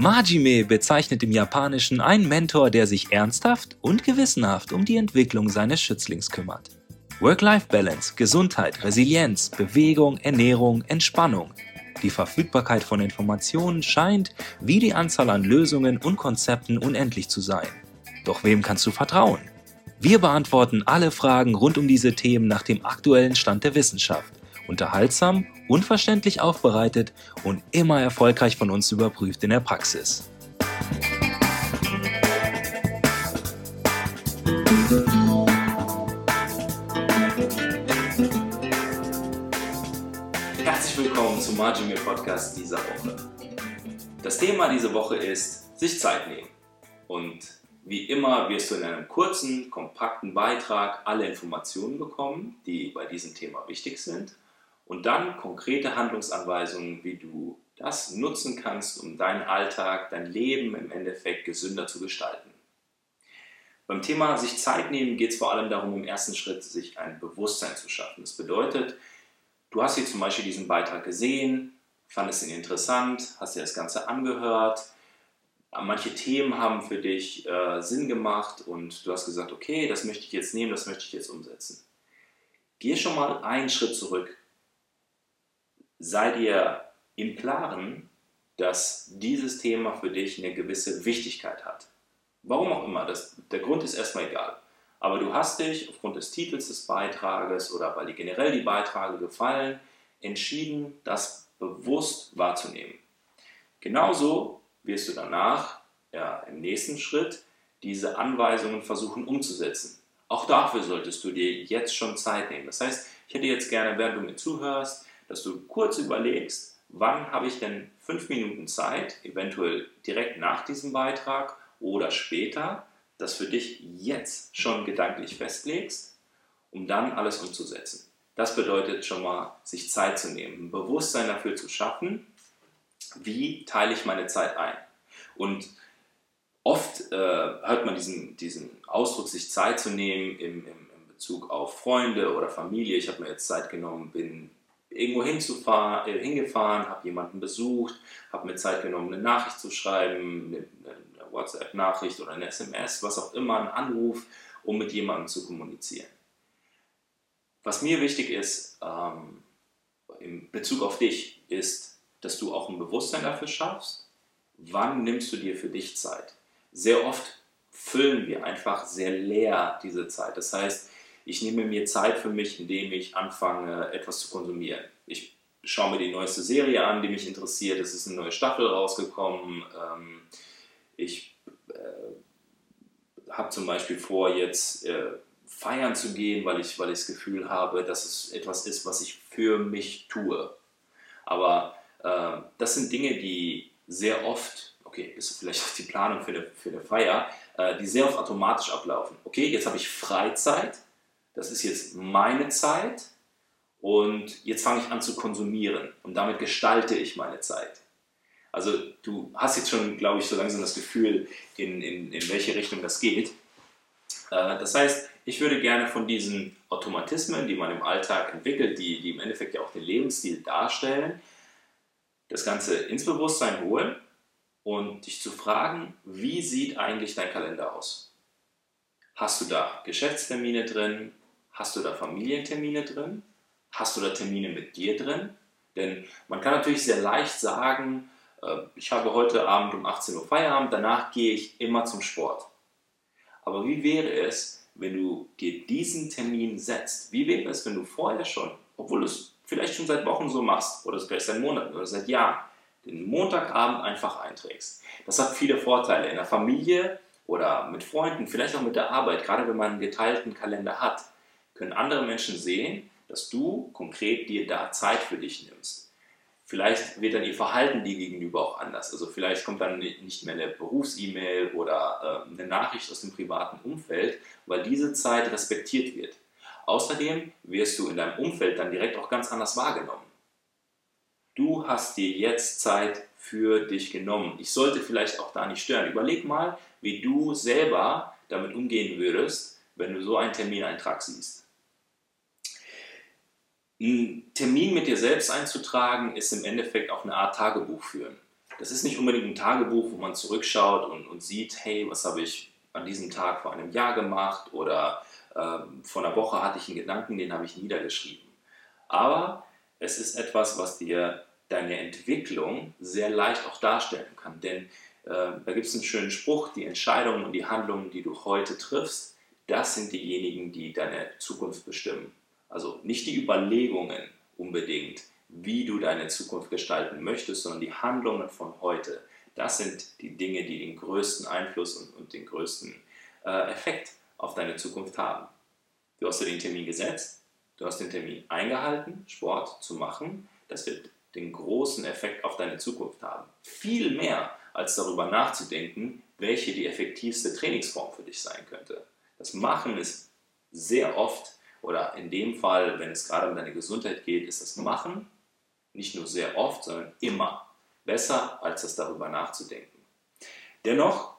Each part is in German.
Majime bezeichnet im Japanischen einen Mentor, der sich ernsthaft und gewissenhaft um die Entwicklung seines Schützlings kümmert. Work-Life-Balance, Gesundheit, Resilienz, Bewegung, Ernährung, Entspannung. Die Verfügbarkeit von Informationen scheint wie die Anzahl an Lösungen und Konzepten unendlich zu sein. Doch wem kannst du vertrauen? Wir beantworten alle Fragen rund um diese Themen nach dem aktuellen Stand der Wissenschaft. Unterhaltsam, unverständlich aufbereitet und immer erfolgreich von uns überprüft in der Praxis. Herzlich willkommen zum Margin Podcast dieser Woche. Das Thema dieser Woche ist sich Zeit nehmen. Und wie immer wirst du in einem kurzen, kompakten Beitrag alle Informationen bekommen, die bei diesem Thema wichtig sind und dann konkrete Handlungsanweisungen, wie du das nutzen kannst, um deinen Alltag, dein Leben im Endeffekt gesünder zu gestalten. Beim Thema sich Zeit nehmen geht es vor allem darum, im ersten Schritt sich ein Bewusstsein zu schaffen. Das bedeutet, du hast hier zum Beispiel diesen Beitrag gesehen, fandest ihn interessant, hast dir das Ganze angehört, manche Themen haben für dich äh, Sinn gemacht und du hast gesagt, okay, das möchte ich jetzt nehmen, das möchte ich jetzt umsetzen. Geh schon mal einen Schritt zurück. Sei dir im Klaren, dass dieses Thema für dich eine gewisse Wichtigkeit hat. Warum auch immer, das, der Grund ist erstmal egal. Aber du hast dich aufgrund des Titels des Beitrages oder weil dir generell die Beiträge gefallen, entschieden, das bewusst wahrzunehmen. Genauso wirst du danach ja, im nächsten Schritt diese Anweisungen versuchen umzusetzen. Auch dafür solltest du dir jetzt schon Zeit nehmen. Das heißt, ich hätte jetzt gerne, während du mir zuhörst, dass du kurz überlegst, wann habe ich denn fünf Minuten Zeit, eventuell direkt nach diesem Beitrag oder später, das für dich jetzt schon gedanklich festlegst, um dann alles umzusetzen. Das bedeutet schon mal, sich Zeit zu nehmen, ein Bewusstsein dafür zu schaffen, wie teile ich meine Zeit ein? Und oft äh, hört man diesen, diesen Ausdruck, sich Zeit zu nehmen im, im, Bezug auf Freunde oder Familie. Ich habe mir jetzt Zeit genommen, bin irgendwo hinzufahren, äh, hingefahren, habe jemanden besucht, habe mir Zeit genommen, eine Nachricht zu schreiben, eine, eine WhatsApp-Nachricht oder eine SMS, was auch immer, einen Anruf, um mit jemandem zu kommunizieren. Was mir wichtig ist ähm, in Bezug auf dich, ist, dass du auch ein Bewusstsein dafür schaffst, wann nimmst du dir für dich Zeit. Sehr oft füllen wir einfach sehr leer diese Zeit. Das heißt, ich nehme mir Zeit für mich, indem ich anfange, etwas zu konsumieren. Ich schaue mir die neueste Serie an, die mich interessiert. Es ist eine neue Staffel rausgekommen. Ähm, ich äh, habe zum Beispiel vor, jetzt äh, feiern zu gehen, weil ich, weil ich das Gefühl habe, dass es etwas ist, was ich für mich tue. Aber ähm, das sind Dinge, die sehr oft, okay, ist vielleicht auch die Planung für eine, für eine Feier, äh, die sehr oft automatisch ablaufen. Okay, jetzt habe ich Freizeit, das ist jetzt meine Zeit und jetzt fange ich an zu konsumieren und damit gestalte ich meine Zeit. Also du hast jetzt schon, glaube ich, so langsam das Gefühl, in, in, in welche Richtung das geht. Äh, das heißt, ich würde gerne von diesen Automatismen, die man im Alltag entwickelt, die, die im Endeffekt ja auch den Lebensstil darstellen, das Ganze ins Bewusstsein holen und dich zu fragen, wie sieht eigentlich dein Kalender aus? Hast du da Geschäftstermine drin? Hast du da Familientermine drin? Hast du da Termine mit dir drin? Denn man kann natürlich sehr leicht sagen, äh, ich habe heute Abend um 18 Uhr Feierabend, danach gehe ich immer zum Sport. Aber wie wäre es, wenn du dir diesen Termin setzt? Wie wäre es, wenn du vorher schon, obwohl es vielleicht schon seit Wochen so machst oder vielleicht seit Monaten oder seit Jahren, den Montagabend einfach einträgst. Das hat viele Vorteile in der Familie oder mit Freunden, vielleicht auch mit der Arbeit. Gerade wenn man einen geteilten Kalender hat, können andere Menschen sehen, dass du konkret dir da Zeit für dich nimmst. Vielleicht wird dann ihr Verhalten dir gegenüber auch anders. Also vielleicht kommt dann nicht mehr eine Berufs-E-Mail oder äh, eine Nachricht aus dem privaten Umfeld, weil diese Zeit respektiert wird. Außerdem wirst du in deinem Umfeld dann direkt auch ganz anders wahrgenommen. Du hast dir jetzt Zeit für dich genommen. Ich sollte vielleicht auch da nicht stören. Überleg mal, wie du selber damit umgehen würdest, wenn du so einen Termineintrag siehst. Ein Termin mit dir selbst einzutragen, ist im Endeffekt auch eine Art Tagebuch führen. das ist nicht unbedingt ein Tagebuch, wo man zurückschaut und, und sieht, hey, was habe ich an diesem Tag vor einem Jahr gemacht oder äh, vor einer Woche hatte ich einen Gedanken, den habe ich niedergeschrieben. Aber es ist etwas, was dir deine Entwicklung sehr leicht auch darstellen kann. Denn äh, da gibt es einen schönen Spruch, die Entscheidungen und die Handlungen, die du heute triffst, das sind diejenigen, die deine Zukunft bestimmen. Also nicht die Überlegungen unbedingt, wie du deine Zukunft gestalten möchtest, sondern die Handlungen von heute. Das sind die Dinge, die den größten Einfluss und, und den größten äh, Effekt auf deine Zukunft haben. Du hast dir den Termin gesetzt, du hast den Termin eingehalten, Sport zu machen. Das wird den großen Effekt auf deine Zukunft haben. Viel mehr als darüber nachzudenken, welche die effektivste Trainingsform für dich sein könnte. Das Machen ist sehr oft, oder in dem Fall, wenn es gerade um deine Gesundheit geht, ist das Machen nicht nur sehr oft, sondern immer besser, als das darüber nachzudenken. Dennoch,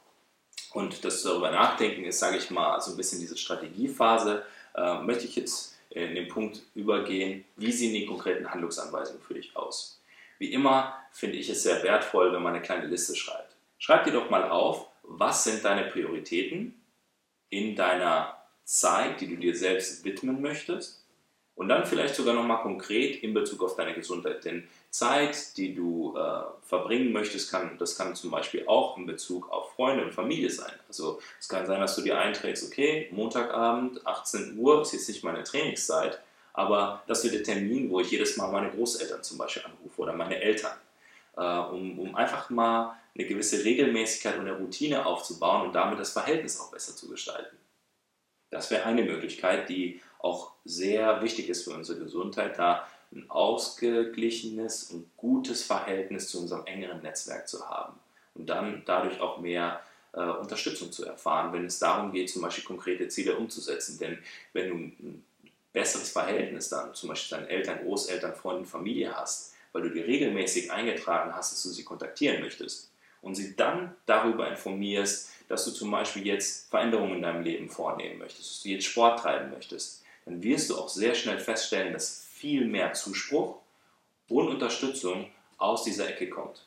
und das darüber nachdenken ist, sage ich mal, so ein bisschen diese Strategiephase, äh, möchte ich jetzt in den Punkt übergehen, wie sehen die konkreten Handlungsanweisungen für dich aus. Wie immer finde ich es sehr wertvoll, wenn man eine kleine Liste schreibt. Schreib dir doch mal auf, was sind deine Prioritäten in deiner Zeit, die du dir selbst widmen möchtest und dann vielleicht sogar nochmal konkret in Bezug auf deine Gesundheit. Denn Zeit, die du äh, verbringen möchtest, kann, das kann zum Beispiel auch in Bezug auf Freunde und Familie sein. Also es kann sein, dass du dir einträgst, okay, Montagabend, 18 Uhr, ist jetzt nicht meine Trainingszeit, aber das wird der Termin, wo ich jedes Mal meine Großeltern zum Beispiel anrufe oder meine Eltern, äh, um, um einfach mal eine gewisse Regelmäßigkeit und eine Routine aufzubauen und damit das Verhältnis auch besser zu gestalten. Das wäre eine Möglichkeit, die auch sehr wichtig ist für unsere Gesundheit, da ein ausgeglichenes und gutes Verhältnis zu unserem engeren Netzwerk zu haben und dann dadurch auch mehr äh, Unterstützung zu erfahren, wenn es darum geht, zum Beispiel konkrete Ziele umzusetzen. Denn wenn du ein besseres Verhältnis dann zum Beispiel deinen Eltern, Großeltern, Freunden, Familie hast, weil du dir regelmäßig eingetragen hast, dass du sie kontaktieren möchtest und sie dann darüber informierst, dass du zum Beispiel jetzt Veränderungen in deinem Leben vornehmen möchtest, dass du jetzt Sport treiben möchtest, dann wirst du auch sehr schnell feststellen, dass viel mehr Zuspruch und Unterstützung aus dieser Ecke kommt.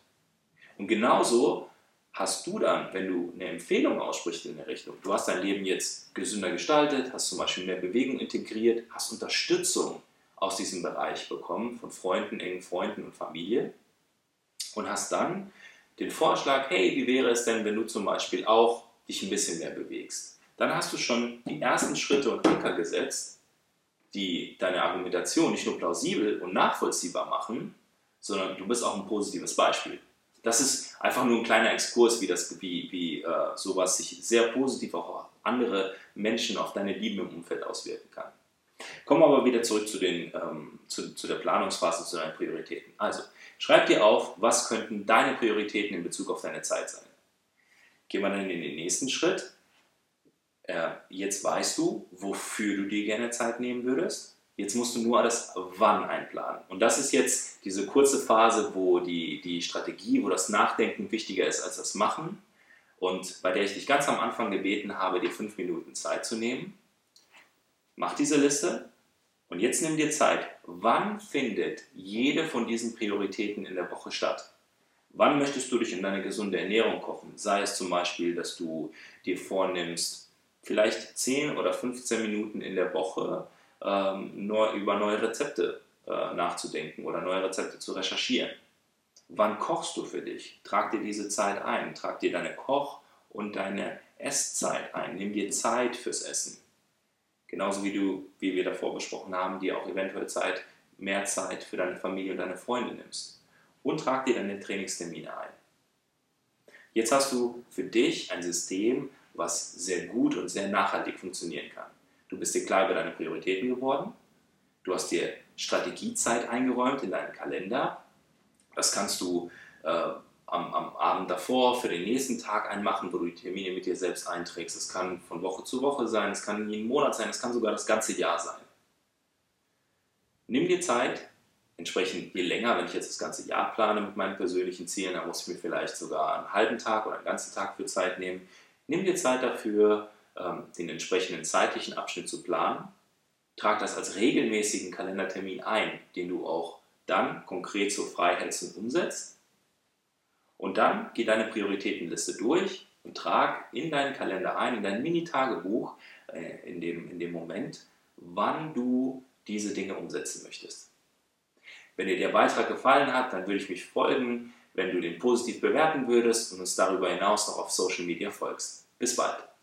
Und genauso hast du dann, wenn du eine Empfehlung aussprichst in der Richtung, du hast dein Leben jetzt gesünder gestaltet, hast zum Beispiel mehr Bewegung integriert, hast Unterstützung aus diesem Bereich bekommen von Freunden, engen Freunden und Familie und hast dann den Vorschlag, hey, wie wäre es denn, wenn du zum Beispiel auch dich ein bisschen mehr bewegst? Dann hast du schon die ersten Schritte und Anker gesetzt, die deine Argumentation nicht nur plausibel und nachvollziehbar machen, sondern du bist auch ein positives Beispiel. Das ist einfach nur ein kleiner Exkurs, wie, das, wie, wie äh, sowas sich sehr positiv auch auf andere Menschen, auf deine Lieben im Umfeld auswirken kann. Kommen wir aber wieder zurück zu, den, ähm, zu, zu der Planungsphase, zu deinen Prioritäten. Also, schreib dir auf, was könnten deine Prioritäten in Bezug auf deine Zeit sein. Gehen wir dann in den nächsten Schritt äh, jetzt weißt du, wofür du dir gerne Zeit nehmen würdest. Jetzt musst du nur das Wann einplanen. Und das ist jetzt diese kurze Phase, wo die, die Strategie, wo das Nachdenken wichtiger ist als das Machen. Und bei der ich dich ganz am Anfang gebeten habe, dir fünf Minuten Zeit zu nehmen. Mach diese Liste und jetzt nimm dir Zeit. Wann findet jede von diesen Prioritäten in der Woche statt? Wann möchtest du dich in deine gesunde Ernährung kochen? Sei es zum Beispiel, dass du dir vornimmst, vielleicht 10 oder 15 Minuten in der Woche ähm, neu, über neue Rezepte äh, nachzudenken oder neue Rezepte zu recherchieren. Wann kochst du für dich? Trag dir diese Zeit ein. Trag dir deine Koch- und deine Esszeit ein. Nimm dir Zeit fürs Essen. Genauso wie du, wie wir davor besprochen haben, dir auch eventuell Zeit, mehr Zeit für deine Familie und deine Freunde nimmst. Und trag dir deine Trainingstermine ein. Jetzt hast du für dich ein System, was sehr gut und sehr nachhaltig funktionieren kann. Du bist dir klar über deine Prioritäten geworden, du hast dir Strategiezeit eingeräumt in deinen Kalender. Das kannst du äh, am, am, Abend davor für den nächsten Tag einmachen, wo du die Termine mit dir selbst einträgst. Es kann von Woche zu Woche sein, es kann jeden Monat sein, es kann sogar das ganze Jahr sein. Nimm dir Zeit, entsprechend je länger, wenn ich jetzt das ganze Jahr plane mit meinen persönlichen Zielen, dann muss ich mir vielleicht sogar einen halben Tag oder einen ganzen Tag für Zeit nehmen. Nimm dir Zeit dafür, ähm, den entsprechenden zeitlichen Abschnitt zu planen. Trag das als regelmäßigen Kalendertermin ein, den du auch dann konkret so frei hältst und umsetzt. Und dann geh deine Prioritätenliste durch und trag in deinen Kalender ein, in dein Mini-Tagebuch, äh, in, dem, in dem Moment, wann du diese Dinge umsetzen möchtest. Wenn dir der Beitrag gefallen hat, dann würde ich mich folgen, wenn du den positiv bewerten würdest und uns darüber hinaus noch auf Social Media folgst. Bis bald!